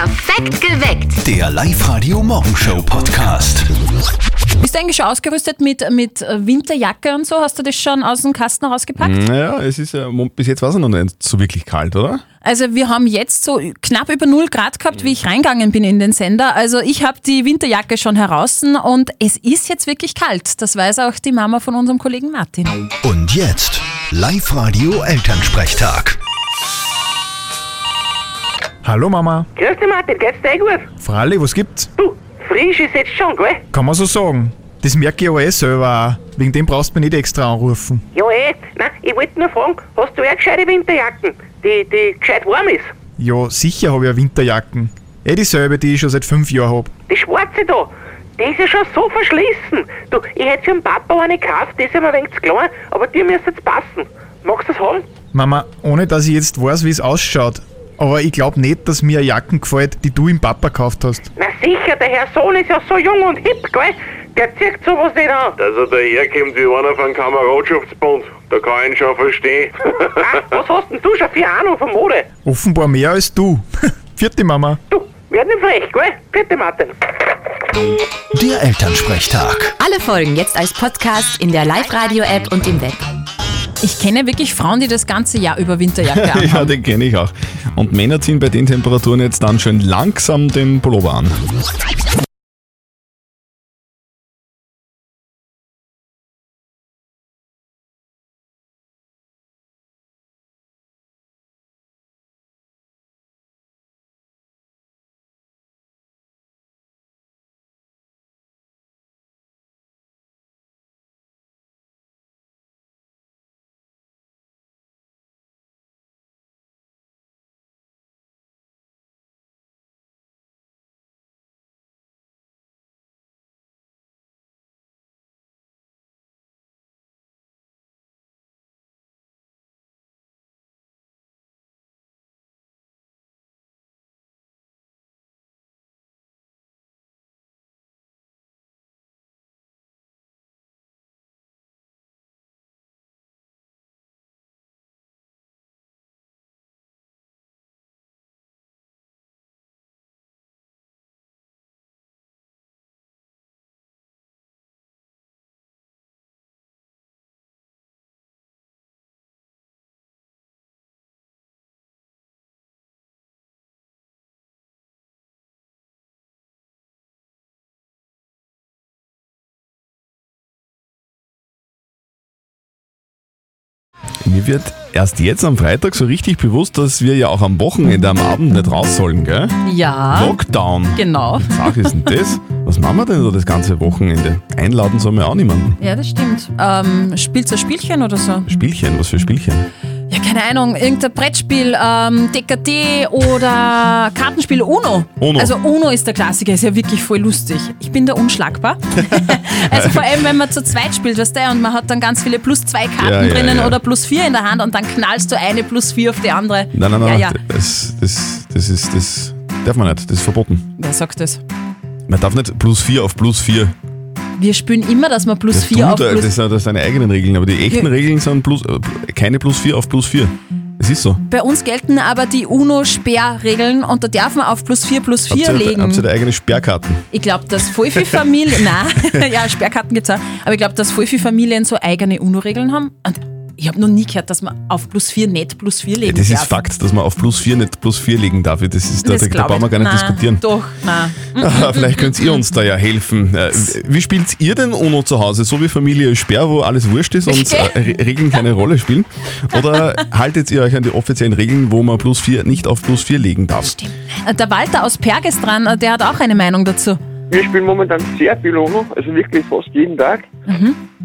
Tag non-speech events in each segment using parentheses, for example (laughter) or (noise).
Perfekt geweckt. Der Live-Radio Morgenshow Podcast. Bist du eigentlich schon ausgerüstet mit, mit Winterjacke und so? Hast du das schon aus dem Kasten rausgepackt? Naja, es ist ja, bis jetzt war es noch nicht so wirklich kalt, oder? Also wir haben jetzt so knapp über 0 Grad gehabt, wie ich reingegangen bin in den Sender. Also ich habe die Winterjacke schon heraus und es ist jetzt wirklich kalt. Das weiß auch die Mama von unserem Kollegen Martin. Und jetzt Live-Radio Elternsprechtag. Hallo Mama. Grüß dich Martin, geht's dir eh gut? Fralli, was gibt's? Du, frisch ist jetzt schon, gell? Kann man so sagen. Das merke ich aber eh selber auch. Wegen dem brauchst du mich nicht extra anrufen. Ja eh, nein, ich wollte nur fragen, hast du eh gescheite Winterjacken, die, die gescheit warm ist? Ja, sicher habe ich eine Winterjacken. Eh dieselbe, die ich schon seit fünf Jahren hab. Die schwarze da, die ist ja schon so verschlissen. Du, ich hätte für den Papa eine gekauft, die ist ja mir ein wenig zu klein, aber die müsste jetzt passen. Magst du das haben? Mama, ohne dass ich jetzt weiß, wie es ausschaut. Aber ich glaube nicht, dass mir eine Jacken gefällt, die du im Papa gekauft hast. Na sicher, der Herr Sohn ist ja so jung und hip, gell? Der zieht sowas nicht an. Dass er daherkommt wie einer von Kameradschaftsbund, da kann ich ihn schon verstehen. (laughs) Ah, was hast denn du schon für Ahnung von Mode? Offenbar mehr als du. (laughs) Vierte Mama. Du, werd nicht frech, gell? Bitte Martin. Der Elternsprechtag. Alle Folgen jetzt als Podcast in der Live-Radio-App und im Web. Ich kenne wirklich Frauen, die das ganze Jahr über Winterjacke (laughs) Ja, anhaben. den kenne ich auch. Und Männer ziehen bei den Temperaturen jetzt dann schön langsam den Pullover an. Mir wird erst jetzt am Freitag so richtig bewusst, dass wir ja auch am Wochenende am Abend nicht raus sollen, gell? Ja, Lockdown. genau. Sag ist denn das? Was machen wir denn da das ganze Wochenende? Einladen sollen wir auch niemanden. Ja, das stimmt. Ähm, spielst du ein Spielchen oder so? Spielchen, was für Spielchen? Ja, keine Ahnung, irgendein Brettspiel, ähm, DKT oder Kartenspiel Uno. Uno. Also Uno ist der Klassiker, ist ja wirklich voll lustig. Ich bin da unschlagbar. (laughs) also vor allem, wenn man zu zweit spielt, weißt du, und man hat dann ganz viele plus zwei Karten Ja, ja, drinnen ja. oder plus vier in der Hand und dann knallst du eine plus vier auf die andere. Nein, nein, nein. Das, das, das ist, das darf man nicht, das ist verboten. Wer sagt das? Man darf nicht plus 4 auf plus 4. Wir spielen immer, dass man plus Das, vier du, auf da- plus das, sind- das sind deine eigenen Regeln, aber die echten. Regeln sind plus, äh, keine plus 4 auf plus 4. Es ist so. Bei uns gelten aber die UNO-Sperrregeln und da darf man auf plus 4 plus 4 habt, ihr, legen. habt ihr da eigene Sperrkarten? Ich glaube, dass voll viele Familien, (laughs) nein, (laughs) ja, Sperrkarten gibt es auch, aber ich glaube, dass voll viele Familien so eigene UNO-Regeln haben. Und ich habe noch nie gehört, dass man auf plus 4 nicht plus 4 legen Das ist darf. Fakt, dass man auf plus 4 nicht plus 4 legen darf. Das ist, da, Das da, da brauchen wir gar nicht Nein, diskutieren. Doch, nein. Ah, Vielleicht könnt ihr uns da ja helfen. Äh, Wie spielt ihr denn UNO zu Hause? So wie Familie Sperr, wo alles wurscht ist und äh, Re- Regeln keine Rolle spielen? Oder haltet ihr euch an die offiziellen Regeln, wo man plus 4 nicht auf plus 4 legen darf? Äh, Der Walter aus Perg ist dran, der hat auch eine Meinung dazu. Wir spielen momentan sehr viel UNO, also wirklich fast jeden Tag.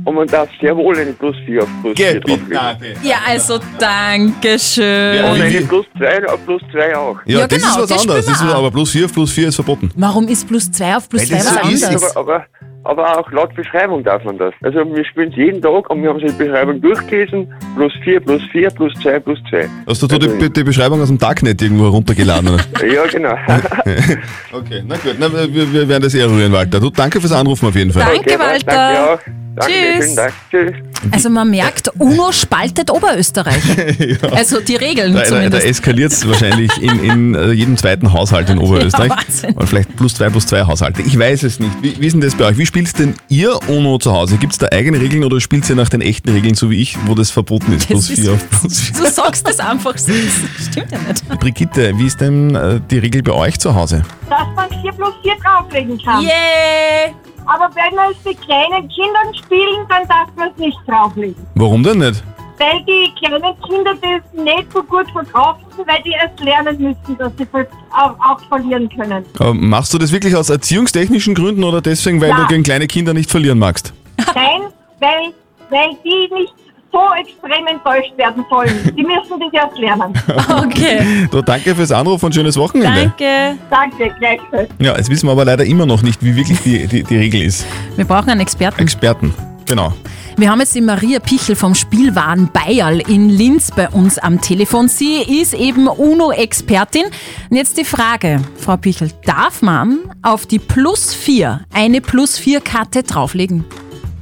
Und man darf sehr wohl eine Plus 4 auf Plus 4 drauflegen. Ja, also danke schön. Und Wie- eine Plus 2 auf Plus 2 auch. Ja, Ja, das genau, ist was anderes. Das ist, aber plus 4 auf plus 4 ist verboten. Warum ist plus 2 auf plus Weil 2 das was so ist. anderes? Aber, aber, aber auch laut Beschreibung darf man das. Also wir spielen es jeden Tag und wir haben so die Beschreibung durchgelesen. Plus 4, plus 4, plus 2, plus 2. Hast du da die, die Beschreibung aus dem Darknet irgendwo heruntergeladen? (laughs) Ja, genau. (laughs) Okay, na gut, na, wir, wir werden das eher rühren, Walter. Du, danke fürs Anrufen auf jeden Fall. Danke, Okay, Walter. Danke auch. Danke, Tschüss. schönen Tag. Tschüss. Also man merkt, UNO spaltet Oberösterreich. (laughs) Also die Regeln Da, da, da zumindest. eskaliert es wahrscheinlich in, in äh, jedem zweiten Haushalt in (laughs) Oberösterreich. Wahnsinn. Oder vielleicht plus zwei plus zwei Haushalte. Ich weiß es nicht. Wie, wie ist denn das bei euch? Wie spielt denn ihr UNO zu Hause? Gibt es da eigene Regeln oder spielt ihr nach den echten Regeln, so wie ich, wo das verboten ist? Plus ist- vier auf plus vier. Du sagst das einfach so. Das stimmt ja nicht. Brigitte, wie ist denn äh, die Regel bei euch zu Hause? dass man 4 plus 4 drauflegen kann. Yeah! Aber wenn wir es mit kleinen Kindern spielen, dann darf man es nicht drauflegen. Warum denn nicht? Weil die kleinen Kinder das nicht so gut verkaufen, weil die erst lernen müssen, dass sie ver- auch, auch verlieren können. Äh, machst du das wirklich aus erziehungstechnischen Gründen oder deswegen, weil Ja. du gegen kleine Kinder nicht verlieren magst? Nein, weil, weil die nicht so extrem enttäuscht werden sollen. Die müssen das erst lernen. (laughs) Okay. Du, danke fürs Anruf und schönes Wochenende. Danke. Danke, gleichfalls. Ja, jetzt wissen wir aber leider immer noch nicht, wie wirklich die, die, die Regel ist. Wir brauchen einen Experten. Experten. Genau. Wir haben jetzt die Maria Pichel vom Spielwaren Bayerl in Linz bei uns am Telefon. Sie ist eben UNO-Expertin. Und jetzt die Frage, Frau Pichel, darf man auf die Plus 4 eine Plus 4 Karte drauflegen?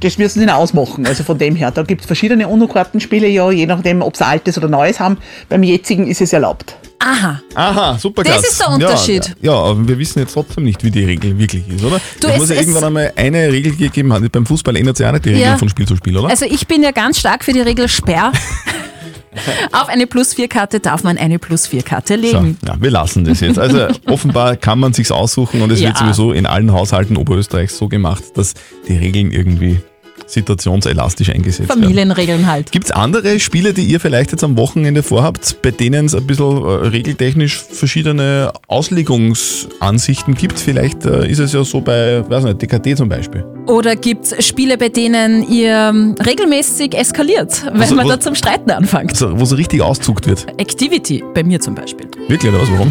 Das müssen sie ausmachen. Also von dem her, da gibt es verschiedene UNO-Kartenspiele, ja, je nachdem, ob sie altes oder neues haben. Beim jetzigen ist es erlaubt. Aha. Aha, super Das ist der Unterschied. Ja, ja, aber wir wissen jetzt trotzdem nicht, wie die Regel wirklich ist, oder? Du, es es- muss ja es- irgendwann einmal eine Regel gegeben haben. Beim Fußball ändert sich auch nicht die Regel Ja. von Spiel zu Spiel, oder? Also ich bin ja ganz stark für die Regel Sperr. (laughs) Auf eine Plus 4 Karte darf man eine Plus 4 Karte so, legen. ja, wir lassen das jetzt. Also (laughs) offenbar kann man sich's aussuchen und es Ja. wird sowieso in allen Haushalten Oberösterreichs so gemacht, dass die Regeln irgendwie situationselastisch eingesetzt werden. Familienregeln halt. Gibt es andere Spiele, die ihr vielleicht jetzt am Wochenende vorhabt, bei denen es ein bisschen äh, regeltechnisch verschiedene Auslegungsansichten gibt? Vielleicht äh, ist es ja so bei, weiß nicht, DKT zum Beispiel. Oder gibt es Spiele, bei denen ihr ähm, regelmäßig eskaliert, wenn Also, man da zum Streiten anfängt? So, wo so richtig auszuckt wird. Activity, bei mir zum Beispiel. Wirklich, oder was? Warum?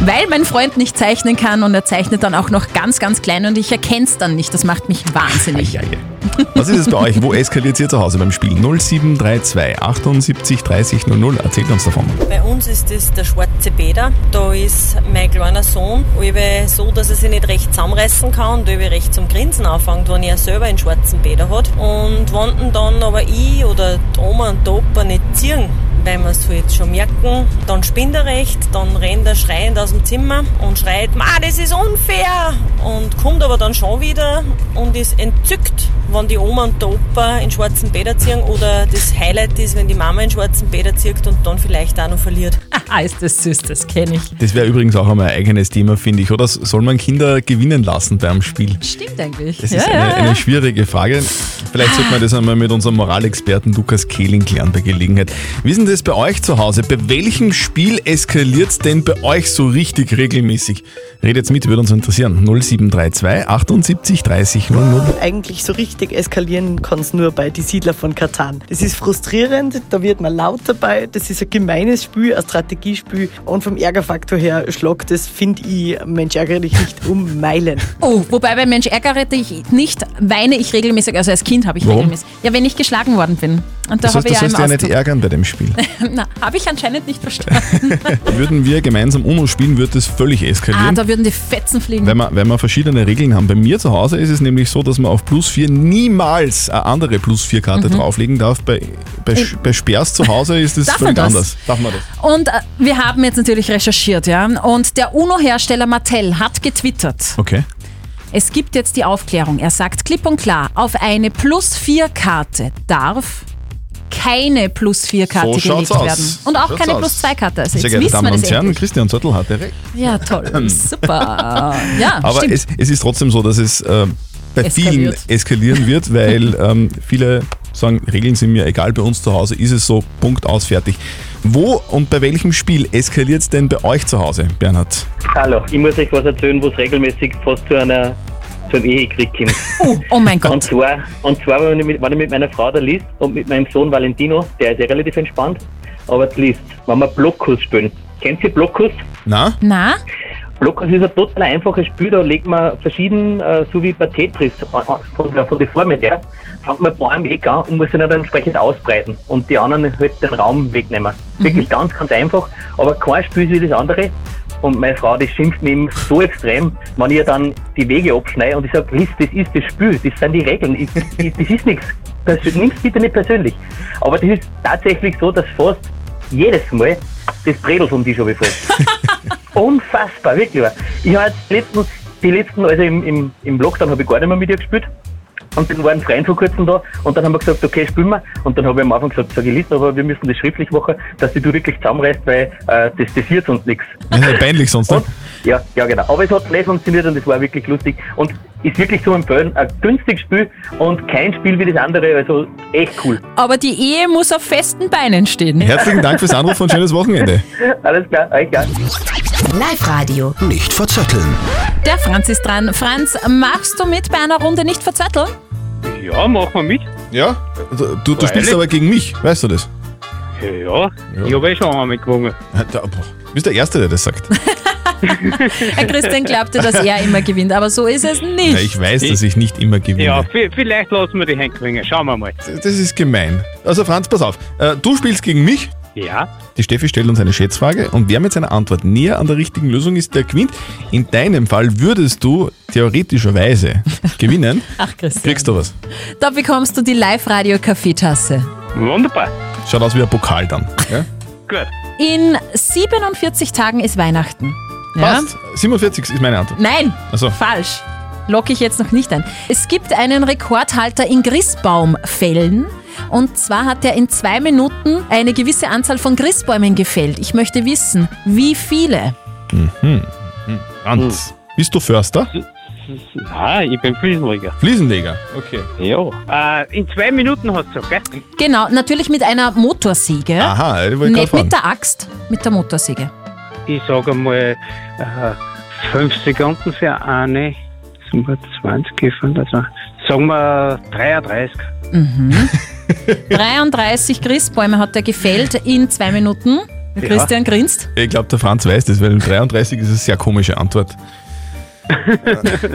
Weil mein Freund nicht zeichnen kann und er zeichnet dann auch noch ganz, ganz klein und ich erkenne es dann nicht. Das macht mich wahnsinnig. Was ist es bei euch? Wo eskaliert ihr zu Hause beim Spiel? 0732 78 30 00. Erzählt uns davon. Bei uns ist das der schwarze Bäder. Da ist mein kleiner Sohn so, dass er sich nicht recht zusammenreißen kann und recht zum Grinsen anfängt, wenn er selber einen schwarzen Bäder hat. Und wenn dann aber ich oder die Oma und der Opa nicht ziehen, weil wir es halt schon merken, dann spinnt er recht, dann rennt er schreiend aus dem Zimmer und schreit, Ma, das ist unfair! Und kommt aber dann schon wieder und ist entzückt, wenn die Oma und der Opa in schwarzen Bäder ziehen oder das Highlight ist, wenn die Mama in schwarzen Bäder zieht und dann vielleicht auch noch verliert. Ah, ist das süß, das kenne ich. Das wäre übrigens auch einmal ein eigenes Thema, finde ich. Oder soll man Kinder gewinnen lassen beim Spiel? Stimmt eigentlich. Das Ja, ist ja, eine, ja. eine schwierige Frage. Vielleicht sollte man das einmal mit unserem Moralexperten Lukas Kehling klären bei Gelegenheit. Wie ist denn das bei euch zu Hause? Bei welchem Spiel eskaliert denn bei euch so richtig regelmäßig? Redet mit, würde uns interessieren. 0732 78 30 00. Eigentlich so richtig eskalieren kann es nur bei Die Siedler von Katan. Das ist frustrierend, da wird man laut dabei, das ist ein gemeines Spiel, ein Strategiespiel und vom Ärgerfaktor her schlagt das, finde ich, Mensch ärgere dich nicht um Meilen. Oh, wobei bei Mensch ärgere dich nicht, weine ich regelmäßig, also als Kind habe ich Warum? regelmäßig. Ja, wenn ich geschlagen worden bin. Und da Das heißt, habe du ich ja sollst ja nicht ärgern bei dem Spiel. (laughs) Na, habe ich anscheinend nicht verstanden. (laughs) Würden wir gemeinsam UNO spielen, würde das völlig ah, eskalieren. da würden die Fetzen fliegen. Weil wir, weil wir verschiedene Regeln haben. Bei mir zu Hause ist es nämlich so, dass man auf Plus 4 niemals eine andere Plus 4 Karte Mhm. drauflegen darf. Bei, bei, Sch- bei Sperrs zu Hause ist man völlig das? anders. Darf man das? Und äh, wir haben jetzt natürlich recherchiert, ja. Und der UNO-Hersteller Mattel hat getwittert. Okay. Es gibt jetzt die Aufklärung. Er sagt klipp und klar, auf eine Plus-4-Karte darf keine Plus-4-Karte So gelegt aus. werden. Und auch Schaut's keine aus. Plus-2-Karte. Also Sehr jetzt geehrte Damen und Herren. Christian Zöttl hatte recht. Ja, toll. (clears throat) Super. Ja, Aber es, es ist trotzdem so, dass es äh, bei vielen Eskaliert. eskalieren wird, weil ähm, viele sagen, Regeln sind mir egal, bei uns zu Hause ist es so, Punkt aus, fertig. Wo und bei welchem Spiel eskaliert es denn bei euch zu Hause, Bernhard? Hallo, ich muss euch was erzählen, wo es regelmäßig fast zu einer zu einem Ehekrieg kommt. Oh, oh mein Gott. Und zwar, und zwar wenn, ich mit, wenn ich mit meiner Frau da liest und mit meinem Sohn Valentino, der ist ja relativ entspannt, aber die liest, wenn wir Blockus spielen. Kennt ihr Blockus? Na? Na? Blockus ist ein total einfaches Spiel, da legt man verschieden, äh, so wie bei Tetris, äh, äh, von der, von der Form her, fängt man bei einem Weg an und muss ihn dann entsprechend ausbreiten und die anderen halt den Raum wegnehmen. Wirklich ganz, ganz einfach, aber kein Spiel ist wie das andere. und meine Frau, die schimpft mich eben so extrem, wenn ich ihr dann die Wege abschneide und ich sage, Chris, das ist das Spiel, das sind die Regeln, ich, ich, das ist nichts. Nimm's bitte nicht persönlich. Aber das ist tatsächlich so, dass fast jedes Mal das Bredel vom Tisch runterfällt. (laughs) Unfassbar, wirklich. Ich habe die letzten, die letzten, also im, im, im Lockdown habe ich gar nicht mehr mit ihr gespielt. Und dann waren Freien vor kurzem da und dann haben wir gesagt, okay, spielen wir. Und dann habe ich am Anfang gesagt, sag ich Listen, aber wir müssen das schriftlich machen, dass die du wirklich zusammenreißt, weil äh, das, das wird sonst nichts. Ja, peinlich sonst, ne? Ja, ja, genau. Aber es hat gleich funktioniert und es war wirklich lustig. Und ist wirklich zu empfehlen. Ein günstiges Spiel und kein Spiel wie das andere. Also echt cool. Aber die Ehe muss auf festen Beinen stehen. Herzlichen Dank fürs Anrufen und schönes Wochenende. Alles klar, euch klar. Live-Radio. Nicht verzetteln. Der Franz ist dran. Franz, machst du mit bei einer Runde nicht verzötteln? Ja, machen wir mit. Ja? Du, du, spielst aber gegen mich, weißt du das? Ja, ja. ich habe eh schon einmal gewonnen. Du bist der Erste, der das sagt. (laughs) Herr Christian glaubte, dass er immer gewinnt, aber so ist es nicht. Ja, ich weiß, dass ich nicht immer gewinne. Ja, vi- vielleicht lassen wir die Hände gewinnen. Schauen wir mal. Das ist gemein. Also Franz, pass auf. Äh, Du spielst gegen mich. Ja. Die Steffi stellt uns eine Schätzfrage und wer mit seiner Antwort näher an der richtigen Lösung ist, der gewinnt. In deinem Fall würdest du theoretischerweise (laughs) gewinnen. Ach, Christian. Kriegst du was? Da bekommst du die Live-Radio-Kaffeetasse. Wunderbar. Schaut aus wie ein Pokal dann. Ja? (laughs) Gut. In 47 Tagen ist Weihnachten. Ja? Passt. 47 ist meine Antwort. Nein, Ach so. falsch. Locke ich jetzt noch nicht ein. Es gibt einen Rekordhalter in Christbaumfällen. Und zwar hat er in zwei Minuten eine gewisse Anzahl von Christbäumen gefällt. Ich möchte wissen, wie viele? Mhm. Mhm. Franz, bist du Förster? Nein, ich bin Fliesenleger. Fliesenleger, okay. Ja. Äh, in zwei Minuten hast du gell? Genau, natürlich mit einer Motorsäge. Aha, ich wollte Nicht mit der Axt, mit der Motorsäge. Ich sage einmal äh, fünf Sekunden für eine. Sagen wir 20, also sagen wir 33. Mhm. (laughs) 33 Christbäume hat er gefällt in zwei Minuten. Der Ja. Christian grinst. Ich glaube, der Franz weiß das, weil 33 ist eine sehr komische Antwort. (laughs)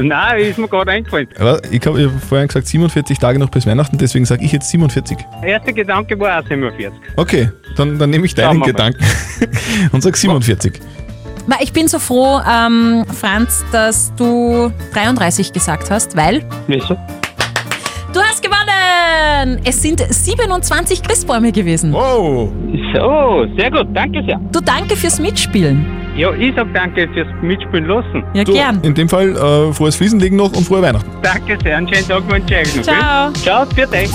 Nein, ist mir gerade eingefallen. Aber ich habe hab vorhin gesagt 47 Tage noch bis Weihnachten, deswegen sage ich jetzt 47. Der erste Gedanke war auch 47. Okay, dann, dann nehme ich deinen. Gedanken (laughs) und sage 47. Ma, Ich bin so froh, ähm, Franz, dass du 33 gesagt hast, weil Wieso? Gewonnen! Es sind 27 Christbäume gewesen. Wow! So, sehr gut, danke sehr. Du danke fürs Mitspielen. Ja, ich sag danke fürs Mitspielen lassen. Ja, Du, gern. in dem Fall äh, frohes Fliesenlegen noch und frohe Weihnachten. Danke sehr, einen schönen Tag wünsche ich euch noch. Ciao. gell? Ciao, für dich.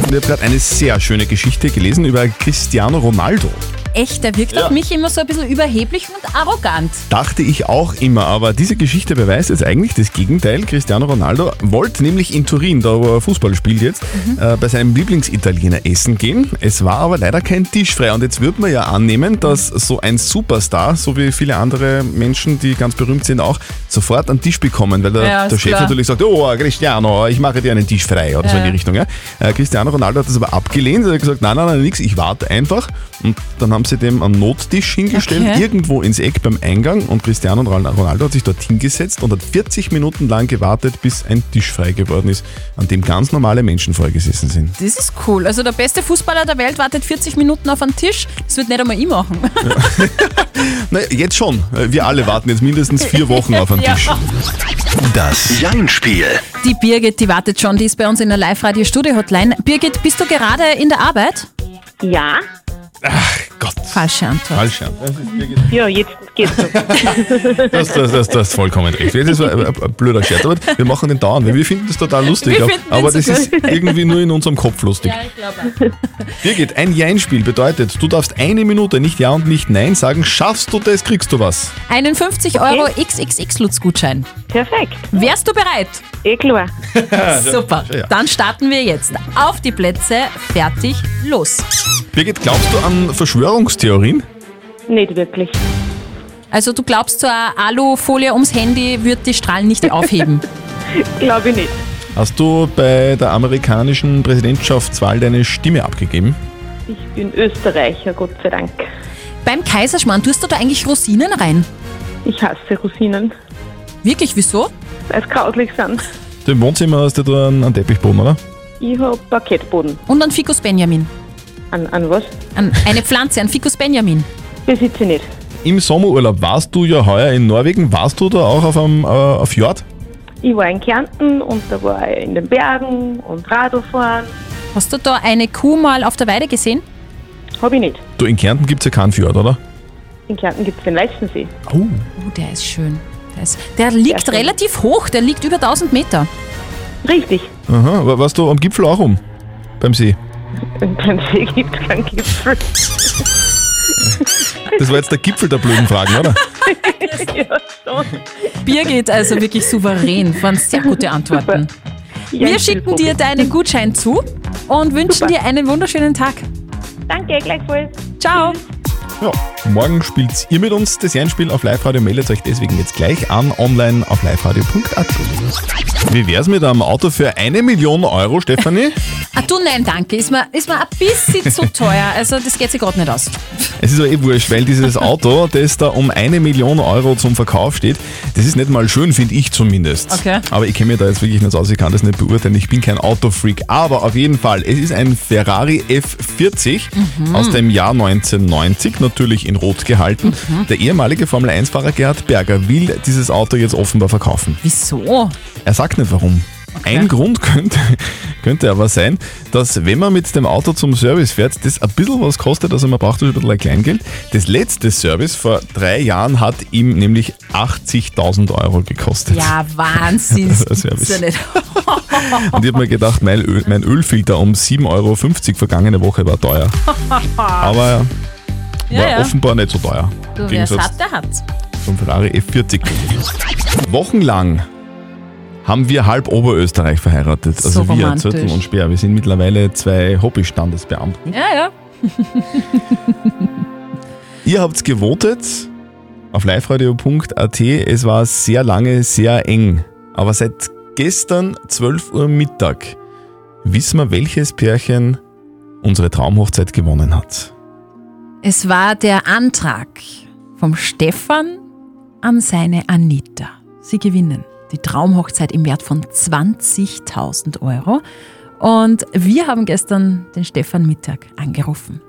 Ich habe gerade eine sehr schöne Geschichte gelesen über Cristiano Ronaldo. Echt, der wirkt auf mich immer so ein bisschen überheblich und arrogant. Dachte ich auch immer, aber diese Geschichte beweist jetzt eigentlich das Gegenteil. Cristiano Ronaldo wollte nämlich in Turin, da wo er Fußball spielt jetzt, äh, bei seinem Lieblingsitaliener essen gehen. Es war aber leider kein Tisch frei. Und jetzt würde man ja annehmen, dass so ein Superstar, so wie viele andere Menschen, die ganz berühmt sind, auch sofort einen Tisch bekommen, weil der, Ja, der Chef klar. natürlich sagt, oh Cristiano, ich mache dir einen Tisch frei oder so in die Ja. Richtung. Ja? Äh, Cristiano Ronaldo hat das aber abgelehnt. Er hat gesagt, nein, nein, nein, nix, ich warte einfach. Und dann haben sie dem einen Nottisch hingestellt, Okay. irgendwo ins Eck beim Eingang. Und Cristiano Ronaldo hat sich dort hingesetzt und hat 40 Minuten lang gewartet, bis ein Tisch frei geworden ist, an dem ganz normale Menschen vorgesessen sind. Das ist cool. Also der beste Fußballer der Welt wartet 40 Minuten auf einen Tisch. Das wird nicht einmal ich machen. (laughs) Na, jetzt schon. Wir alle warten jetzt mindestens vier Wochen auf einen (laughs) Ja. Tisch. Das Jein-Spiel. Die Birgit, die wartet schon, die ist bei uns in der Live-Radio-Studio-Hotline. Birgit, bist du gerade in der Arbeit? Ja. Gott. Falsche Antwort. Falsch, ja. Ja, jetzt so. (laughs) Das, das, das, das ist vollkommen recht. Das war ein, ein blöder Scherz, aber wir machen den dauernd, weil wir finden das total lustig. Wir aber- das ist irgendwie nur in unserem Kopf lustig. ich glaube (laughs) Birgit, ein Jein-Spiel bedeutet, du darfst eine Minute nicht Ja und nicht Nein sagen. Schaffst du das, kriegst du was. Einen 50 Euro XXX-Lutz-Gutschein. Perfekt. Wärst du bereit? Eh klar. (laughs) Super. Ja. Dann starten wir jetzt. Auf die Plätze, fertig, los. Birgit, glaubst du an Verschwörungstheorien? Nicht wirklich. Also du glaubst, so eine Alufolie ums Handy wird die Strahlen nicht aufheben. (laughs) Glaube ich nicht. Hast du bei der amerikanischen Präsidentschaftswahl deine Stimme abgegeben? Ich bin Österreicher, Gott sei Dank. Beim Kaiserschmarrn tust du da eigentlich Rosinen rein? Ich hasse Rosinen, Wirklich, wieso? weil es grauslich sind. Du im Wohnzimmer hast du da einen, einen Teppichboden, oder? Ich hab Parkettboden. Und ein Ficus Benjamin. An, an was? An eine Pflanze, ein Ficus Benjamin. Besitze ich nicht. Im Sommerurlaub warst du ja heuer in Norwegen. Warst du da auch auf einem äh, auf Fjord? Ich war in Kärnten und da war ich in den Bergen und Radlfahren. Hast du da eine Kuh mal auf der Weide gesehen? Hab ich nicht. Du, in Kärnten gibt es ja keinen Fjord, oder? In Kärnten gibt es den Weißensee. Oh. Oh, der ist schön. Der, ist, der liegt schön. relativ hoch, der liegt über 1000 Meter. Richtig. Aha, wa- warst du am Gipfel auch um? Beim See? Und (laughs) beim See gibt es keinen Gipfel. (laughs) Das war jetzt der Gipfel der blöden Fragen, oder? (laughs) ja. Birgit, also wirklich souverän, waren sehr gute Antworten. Ja, Wir schicken dir deinen Gutschein zu und wünschen dir einen wunderschönen Tag. Danke, gleichfalls. Ciao. Ja, morgen spielt ihr mit uns das Jeinspiel auf Live-Radio. Meldet euch deswegen jetzt gleich an, online auf liveradio.at. Wie wär's mit einem Auto für eine Million Euro, Stefanie? (laughs) Ah, du, nein, danke. Ist mir, ist mir ein bisschen zu teuer. Also, das geht sich gerade nicht aus. Es ist aber eh wurscht, weil dieses Auto, das da um eine Million Euro zum Verkauf steht, das ist nicht mal schön, finde ich zumindest. Okay. Aber ich kenne mich da jetzt wirklich nicht aus, ich kann das nicht beurteilen. Ich bin kein Autofreak. Aber auf jeden Fall, es ist ein Ferrari F40 Mhm. aus dem Jahr 1990, natürlich in Rot gehalten. Mhm. Der ehemalige Formel-1-Fahrer Gerhard Berger will dieses Auto jetzt offenbar verkaufen. Wieso? Er sagt nicht warum. Ein Grund könnte, (laughs) könnte aber sein, dass wenn man mit dem Auto zum Service fährt, das ein bisschen was kostet, also man braucht ein bisschen ein Kleingeld. Das letzte Service vor drei Jahren hat ihm nämlich 80.000 Euro gekostet. Ja, Wahnsinn. (laughs) Das ja nicht. Und ich habe mir gedacht, mein, Öl, mein Ölfilter um 7,50 Euro vergangene Woche war teuer. (laughs) Aber Ja, war ja. offenbar nicht so teuer. Du, wer es hat, der hat's. zum Ferrari F40. Wochenlang haben wir halb Oberösterreich verheiratet. Also So wir, romantisch. Zürtel und Speer. Wir sind mittlerweile zwei Hobbystandesbeamten. Ja, ja. (laughs) Ihr habt gewotet auf liveradio.at. Es war sehr lange, sehr eng. Aber seit gestern 12 Uhr Mittag wissen wir, welches Pärchen unsere Traumhochzeit gewonnen hat. Es war der Antrag vom Stefan an seine Anita. Sie gewinnen die Traumhochzeit im Wert von 20.000 Euro. Und wir haben gestern den Stefan Mittag angerufen.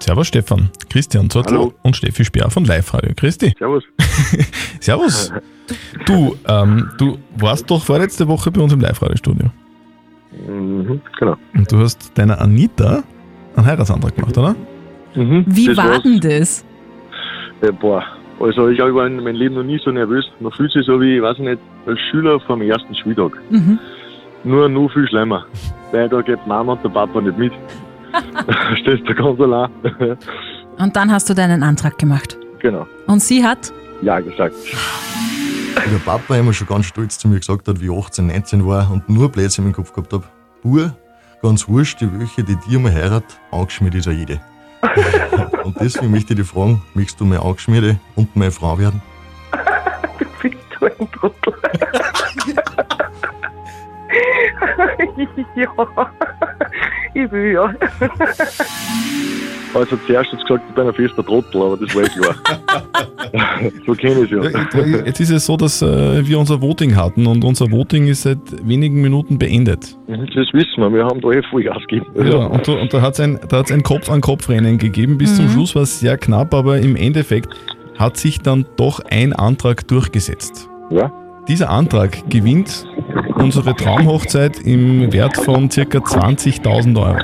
Servus Stefan, Christian Hallo. und Steffi Speer von Live Radio. Christi. Servus. (laughs) Servus. Du, ähm, du warst doch vorletzte Woche bei uns im Live-Radio-Studio. Mhm, genau. Und du hast deiner Anita einen Heiratsantrag gemacht, oder? Mhm, Wie das war war's. denn das? Ja, boah. Also ich war in meinem Leben noch nie so nervös. Man fühlt sich so wie, ich weiß nicht, als Schüler vom ersten Schultag. Mhm. Nur noch viel schlimmer. Weil da geht Mama und der Papa nicht mit. (laughs) Da Stehst du ganz allein. Und dann hast du deinen Antrag gemacht. genau. Und sie hat? Ja gesagt. Der Papa immer schon ganz stolz zu mir gesagt hat, wie ich 18, 19 war und nur Blödsinn im Kopf gehabt habe. Bur, ganz wurscht, die welche, die dir mal heirat, angeschmiert ist ja jede. (laughs) und deswegen möchte ich dich fragen, möchtest du meine Angeschmiede und meine Frau werden? (laughs) Du ein Trottel. (laughs) ja. Ich will ja. Also zuerst hat sie gesagt, ich bin ein fester Trottel, aber das war eh klar. (laughs) so kenne ich es ja. Jetzt ist es so, dass äh, wir unser Voting hatten und unser Voting ist seit wenigen Minuten beendet. Mhm, Das wissen wir, wir haben da eh Vollgas gegeben. Ja, und, da- und da hat es ein, ein Kopf-an-Kopf-Rennen gegeben. Bis zum Mhm. Schluss war es sehr knapp, aber im Endeffekt hat sich dann doch ein Antrag durchgesetzt. Ja. Dieser Antrag gewinnt unsere Traumhochzeit im Wert von ca. 20.000 Euro.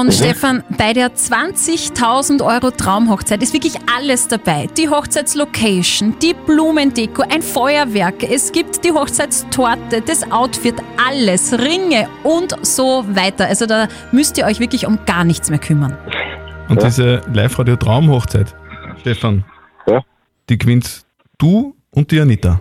Und Stefan, bei der 20.000 Euro Traumhochzeit ist wirklich alles dabei. Die Hochzeitslocation, die Blumendeko, ein Feuerwerk, es gibt die Hochzeitstorte, das Outfit, alles, Ringe und so weiter. Also da müsst ihr euch wirklich um gar nichts mehr kümmern. Und diese Live-Radio Traumhochzeit, Stefan, die gewinnt du und die Anita.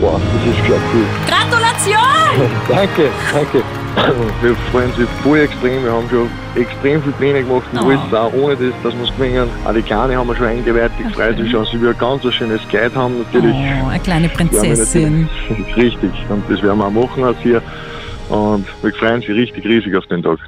Wow, das ist klar cool. Gratulation! (laughs) danke, danke. (laughs) Wir freuen uns voll extrem. Wir haben schon extrem viele Pläne gemacht und Oh. alles auch ohne das, dass wir es gewinnen. Auch die Kleine haben wir schon eingeweiht. Ich freue mich schon, sie wird ein ganz schönes Kleid haben natürlich. Oh, eine kleine wir Prinzessin. (laughs) Richtig. Und das werden wir auch machen als hier. Und wir freuen uns richtig riesig auf den Tag.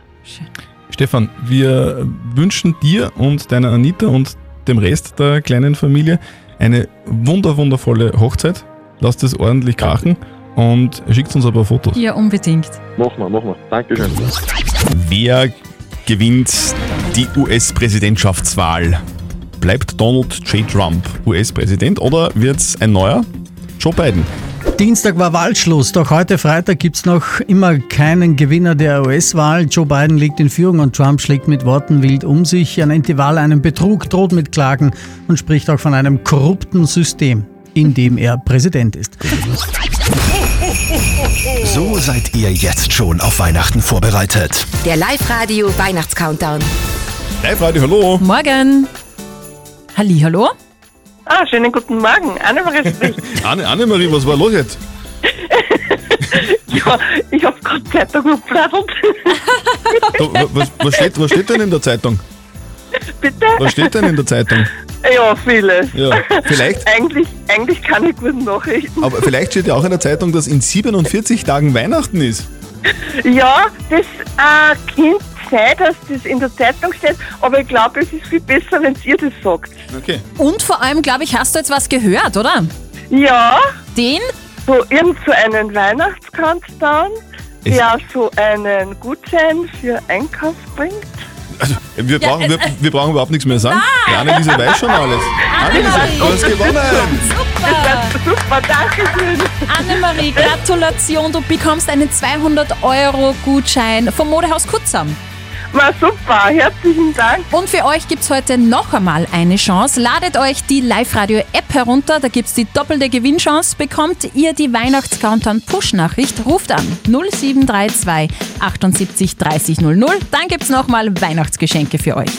Stefan, wir wünschen dir und deiner Anita und dem Rest der kleinen Familie eine wunder wundervolle Hochzeit. Lasst es ordentlich krachen und schickt uns ein paar Fotos. Ja, unbedingt. Machen wir, machen wir. Dankeschön. Wer gewinnt die US-Präsidentschaftswahl? Bleibt Donald J. Trump US-Präsident oder wird's ein neuer Joe Biden? Dienstag war Wahlschluss, doch heute Freitag gibt es noch immer keinen Gewinner der US-Wahl. Joe Biden liegt in Führung und Trump schlägt mit Worten wild um sich. Er nennt die Wahl einen Betrug, droht mit Klagen und spricht auch von einem korrupten System, in dem er Präsident ist. So seid ihr jetzt schon auf Weihnachten vorbereitet. Der Live-Radio Weihnachts-Countdown. Live-Radio, hallo. Morgen. Halli, hallo? Ah, schönen guten Morgen. Annemarie spricht. (laughs) Anne, Annemarie, was war los jetzt? (laughs) ja, ich habe gerade Zeitung (laughs) wa- was, was, steht, was steht denn in der Zeitung? (laughs) Bitte? Was steht denn in der Zeitung? Ja, vieles. Ja, vielleicht. (laughs) eigentlich, eigentlich keine guten Nachrichten. Aber vielleicht steht ja auch in der Zeitung, dass in 47 Tagen Weihnachten ist. Ja, das äh, könnte sein, dass das in der Zeitung steht, aber ich glaube, es ist viel besser, wenn ihr das sagt. Okay. Und vor allem, glaube ich, hast du jetzt was gehört, oder? Ja. Den? So irgend so einen Weihnachtscountdown, Es- der so einen Gutschein für Einkauf bringt. Also, wir, Ja, brauchen, es- wir, wir brauchen überhaupt nichts mehr sagen. Die Anneliese weiß schon alles. Anneliese, du hast gewonnen. Super. Super, danke schön. Annemarie, Gratulation, du bekommst einen 200-Euro-Gutschein vom Modehaus Kutzam. Na super, herzlichen Dank. Und für euch gibt es heute noch einmal eine Chance. Ladet euch die Live-Radio-App herunter, da gibt es die doppelte Gewinnchance. Bekommt ihr die Weihnachts-Countdown-Push-Nachricht, ruft an 0732 78 30 00. Dann gibt es nochmal Weihnachtsgeschenke für euch.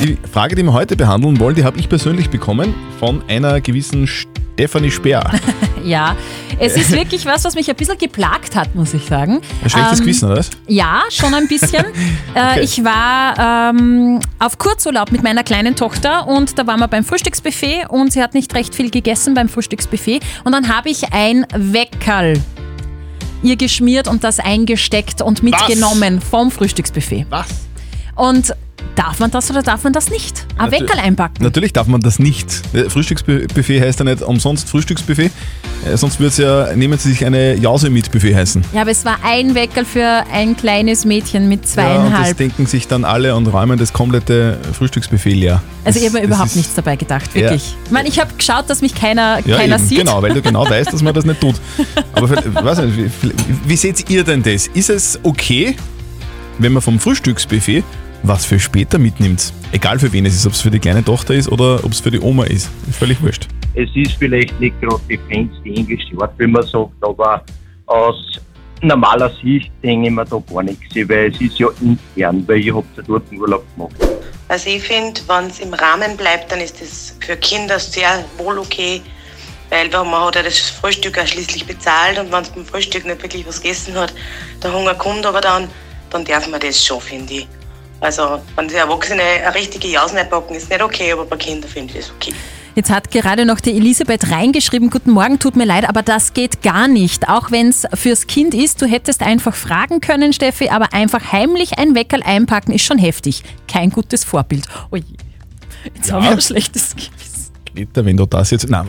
Die Frage, die wir heute behandeln wollen, die habe ich persönlich bekommen von einer gewissen Stefanie Speer. (laughs) Ja, es ist wirklich was, was mich ein bisschen geplagt hat, muss ich sagen. Ein schlechtes Ähm, Gewissen, oder was? Ja, schon ein bisschen. (laughs) Okay. äh, ich war ähm, auf Kurzurlaub mit meiner kleinen Tochter und da waren wir beim Frühstücksbuffet und sie hat nicht recht viel gegessen beim Frühstücksbuffet und dann habe ich ein Weckerl ihr geschmiert und das eingesteckt und mitgenommen vom Frühstücksbuffet. Was? Und darf man das oder darf man das nicht? Ein Natu- Weckerl einpacken. Natürlich darf man das nicht. Äh, Frühstücksbuffet heißt ja nicht umsonst Frühstücksbuffet, äh, sonst würde es ja, nehmen Sie sich eine Jause mit Buffet heißen. Ja, aber es war ein Weckerl für ein kleines Mädchen mit Ja, und das zweieinhalb. denken sich dann alle und räumen das komplette Frühstücksbuffet leer. also ich habe mir Das überhaupt nichts dabei gedacht, Ja. wirklich. Ich meine, ich habe geschaut, dass mich keiner, Ja, keiner eben, sieht. genau, weil du genau weißt, dass man das nicht tut. (laughs) Aber weiß nicht, wie, wie seht ihr denn das? Ist es okay, wenn man vom Frühstücksbuffet was für später mitnimmt? Egal für wen es ist, ob es für die kleine Tochter ist oder ob es für die Oma ist. Ist völlig wurscht. Es ist vielleicht nicht gerade die fancy englische Wort, wie man sagt, aber aus normaler Sicht denke ich mir da gar nichts, weil es ist ja intern, weil ihr habt ja dort einen Urlaub gemacht. Also ich finde, wenn es im Rahmen bleibt, dann ist das für Kinder sehr wohl okay, weil man hat ja das Frühstück ja schließlich bezahlt und wenn es beim Frühstück nicht wirklich was gegessen hat, der Hunger kommt aber dann, dann darf man das schon, finde ich. Also wenn die Erwachsene eine richtige Jausen packen, ist nicht okay, aber bei Kindern finde ich das okay. Jetzt hat gerade noch die Elisabeth reingeschrieben, guten Morgen, tut mir leid, aber das geht gar nicht. Auch wenn es fürs Kind ist, du hättest einfach fragen können, Steffi, aber einfach heimlich ein Weckerl einpacken ist schon heftig. Kein gutes Vorbild. Oje. Jetzt Ja. habe ich ein schlechtes Gewissen. Peter, wenn du das jetzt. Nein.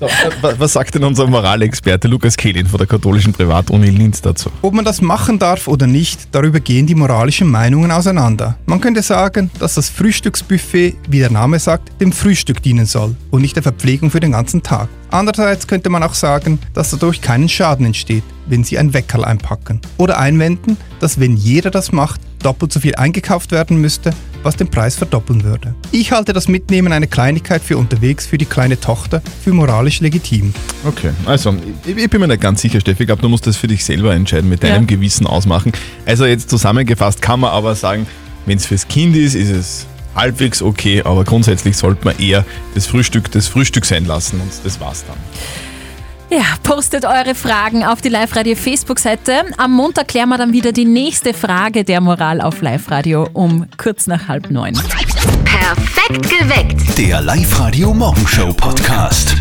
So, wa- was sagt denn unser Moralexperte Lukas Kehlin von der katholischen Privatuni Linz dazu? Ob man das machen darf oder nicht, darüber gehen die moralischen Meinungen auseinander. Man könnte sagen, dass das Frühstücksbuffet, wie der Name sagt, dem Frühstück dienen soll und nicht der Verpflegung für den ganzen Tag. Andererseits könnte man auch sagen, dass dadurch keinen Schaden entsteht, wenn Sie ein Weckerl einpacken. Oder einwenden, dass wenn jeder das macht, doppelt so viel eingekauft werden müsste, was den Preis verdoppeln würde. Ich halte das Mitnehmen einer Kleinigkeit für unterwegs für die kleine Tochter für moralisch legitim. Okay, also ich, ich bin mir nicht ganz sicher, Steffi. Ich glaube, du musst das für dich selber entscheiden, mit deinem Ja. Gewissen ausmachen. Also jetzt zusammengefasst kann man aber sagen, wenn es fürs Kind ist, ist es halbwegs okay, aber grundsätzlich sollte man eher das Frühstück das Frühstück sein lassen und das war's dann. Ja, postet eure Fragen auf die Live-Radio Facebook-Seite. Am Montag klären wir dann wieder die nächste Frage der Moral auf Live-Radio um kurz nach halb neun. Perfekt geweckt. Der Live-Radio Morgenshow Podcast.